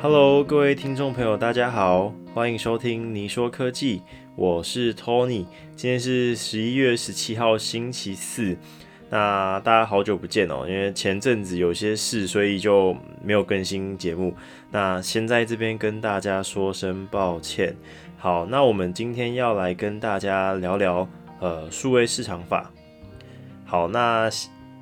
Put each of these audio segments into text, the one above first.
Hello，各位听众朋友，大家好，欢迎收听你说科技，我是 Tony。今天是十一月十七号，星期四。那大家好久不见哦，因为前阵子有些事，所以就没有更新节目。那先在这边跟大家说声抱歉。好，那我们今天要来跟大家聊聊呃数位市场法。好，那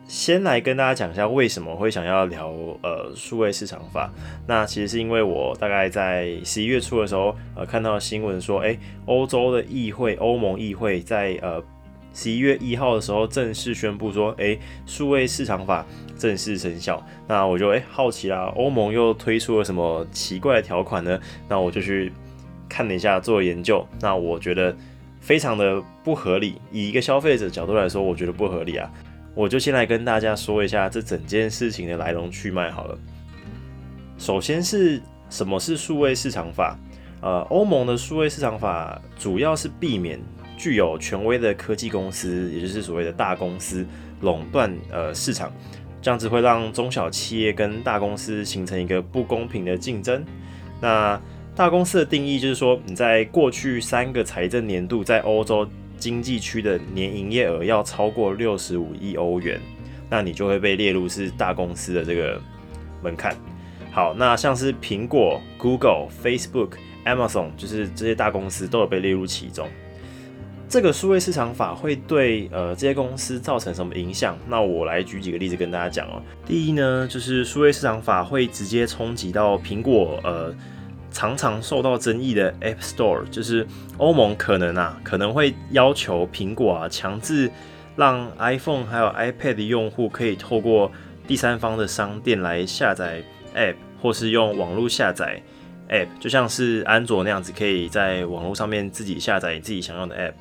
先来跟大家讲一下为什么会想要聊呃数位市场法。那其实是因为我大概在十一月初的时候，呃看到新闻说，诶，欧洲的议会，欧盟议会在呃。十一月一号的时候，正式宣布说，哎，数位市场法正式生效。那我就哎好奇啦，欧盟又推出了什么奇怪的条款呢？那我就去看了一下，做研究。那我觉得非常的不合理。以一个消费者角度来说，我觉得不合理啊。我就先来跟大家说一下这整件事情的来龙去脉好了。首先是什么是数位市场法？呃，欧盟的数位市场法主要是避免。具有权威的科技公司，也就是所谓的大公司垄断呃市场，这样子会让中小企业跟大公司形成一个不公平的竞争。那大公司的定义就是说，你在过去三个财政年度在欧洲经济区的年营业额要超过六十五亿欧元，那你就会被列入是大公司的这个门槛。好，那像是苹果、Google、Facebook、Amazon，就是这些大公司都有被列入其中。这个数位市场法会对呃这些公司造成什么影响？那我来举几个例子跟大家讲哦。第一呢，就是数位市场法会直接冲击到苹果呃常常受到争议的 App Store，就是欧盟可能啊可能会要求苹果啊强制让 iPhone 还有 iPad 的用户可以透过第三方的商店来下载 App，或是用网络下载 App，就像是安卓那样子，可以在网络上面自己下载自己想要的 App。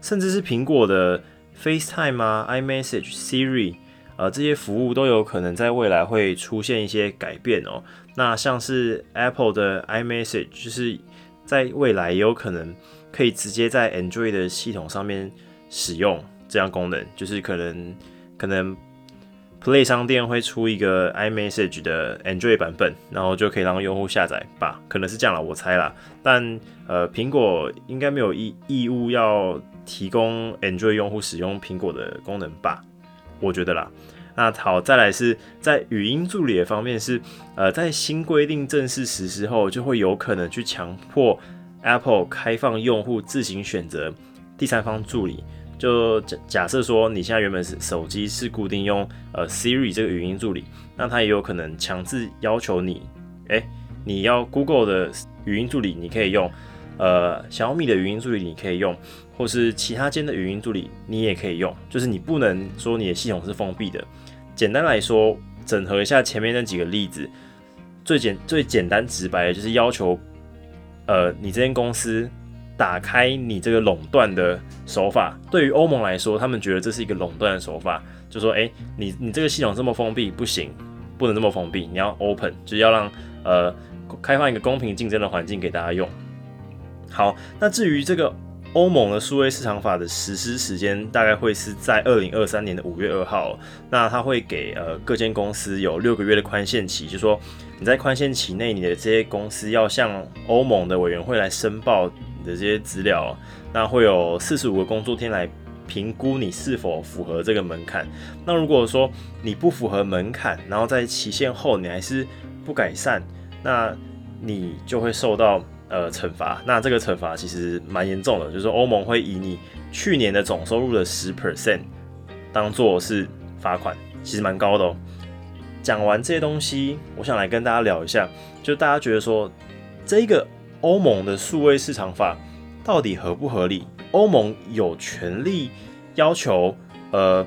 甚至是苹果的 FaceTime 啊、iMessage、Siri，呃，这些服务都有可能在未来会出现一些改变哦。那像是 Apple 的 iMessage，就是在未来也有可能可以直接在 Android 的系统上面使用这样功能，就是可能可能。Play 商店会出一个 iMessage 的 Android 版本，然后就可以让用户下载吧，可能是这样了，我猜啦。但呃，苹果应该没有义义务要提供 Android 用户使用苹果的功能吧？我觉得啦。那好，再来是在语音助理的方面是，呃，在新规定正式实施后，就会有可能去强迫 Apple 开放用户自行选择第三方助理。就假假设说，你现在原本是手机是固定用呃 Siri 这个语音助理，那它也有可能强制要求你，哎，你要 Google 的语音助理你可以用，呃小米的语音助理你可以用，或是其他间的语音助理你也可以用，就是你不能说你的系统是封闭的。简单来说，整合一下前面那几个例子，最简最简单直白的就是要求，呃，你这间公司。打开你这个垄断的手法，对于欧盟来说，他们觉得这是一个垄断的手法，就说，哎，你你这个系统这么封闭，不行，不能这么封闭，你要 open，就是要让呃开放一个公平竞争的环境给大家用。好，那至于这个欧盟的数位市场法的实施时间，大概会是在二零二三年的五月二号，那它会给呃各间公司有六个月的宽限期，就说你在宽限期内，你的这些公司要向欧盟的委员会来申报你。的这些资料，那会有四十五个工作天来评估你是否符合这个门槛。那如果说你不符合门槛，然后在期限后你还是不改善，那你就会受到呃惩罚。那这个惩罚其实蛮严重的，就是欧盟会以你去年的总收入的十 percent 当做是罚款，其实蛮高的哦。讲完这些东西，我想来跟大家聊一下，就大家觉得说这个。欧盟的数位市场法到底合不合理？欧盟有权利要求呃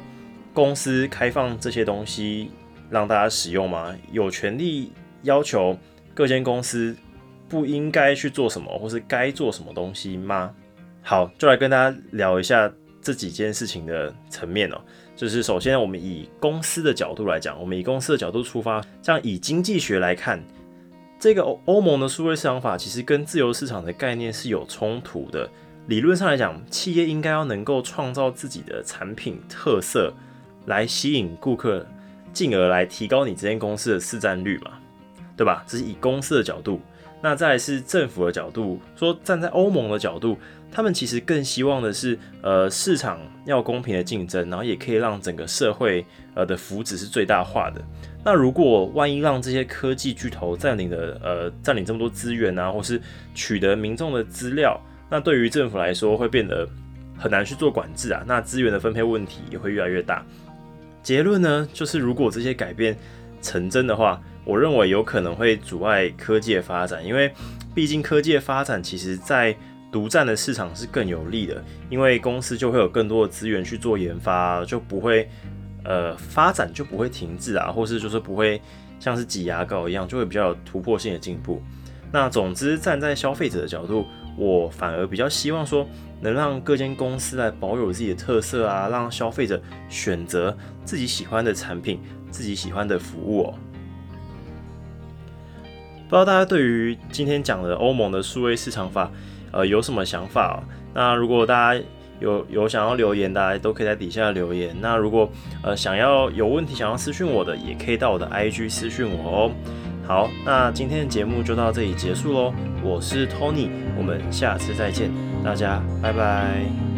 公司开放这些东西让大家使用吗？有权利要求各间公司不应该去做什么，或是该做什么东西吗？好，就来跟大家聊一下这几件事情的层面哦。就是首先，我们以公司的角度来讲，我们以公司的角度出发，这样以经济学来看。这个欧欧盟的数位市场法其实跟自由市场的概念是有冲突的。理论上来讲，企业应该要能够创造自己的产品特色，来吸引顾客，进而来提高你这间公司的市占率嘛。对吧？这是以公司的角度。那再是政府的角度，说站在欧盟的角度，他们其实更希望的是，呃，市场要公平的竞争，然后也可以让整个社会呃的福祉是最大化的。那如果万一让这些科技巨头占领的呃占领这么多资源啊，或是取得民众的资料，那对于政府来说会变得很难去做管制啊，那资源的分配问题也会越来越大。结论呢，就是如果这些改变成真的话。我认为有可能会阻碍科技的发展，因为毕竟科技的发展其实在独占的市场是更有利的，因为公司就会有更多的资源去做研发，就不会呃发展就不会停滞啊，或是就是不会像是挤牙膏一样，就会比较有突破性的进步。那总之站在消费者的角度，我反而比较希望说能让各间公司来保有自己的特色啊，让消费者选择自己喜欢的产品、自己喜欢的服务哦。不知道大家对于今天讲的欧盟的数位市场法，呃，有什么想法？那如果大家有有想要留言，大家都可以在底下留言。那如果呃想要有问题想要私讯我的，也可以到我的 IG 私讯我哦。好，那今天的节目就到这里结束喽。我是 Tony，我们下次再见，大家拜拜。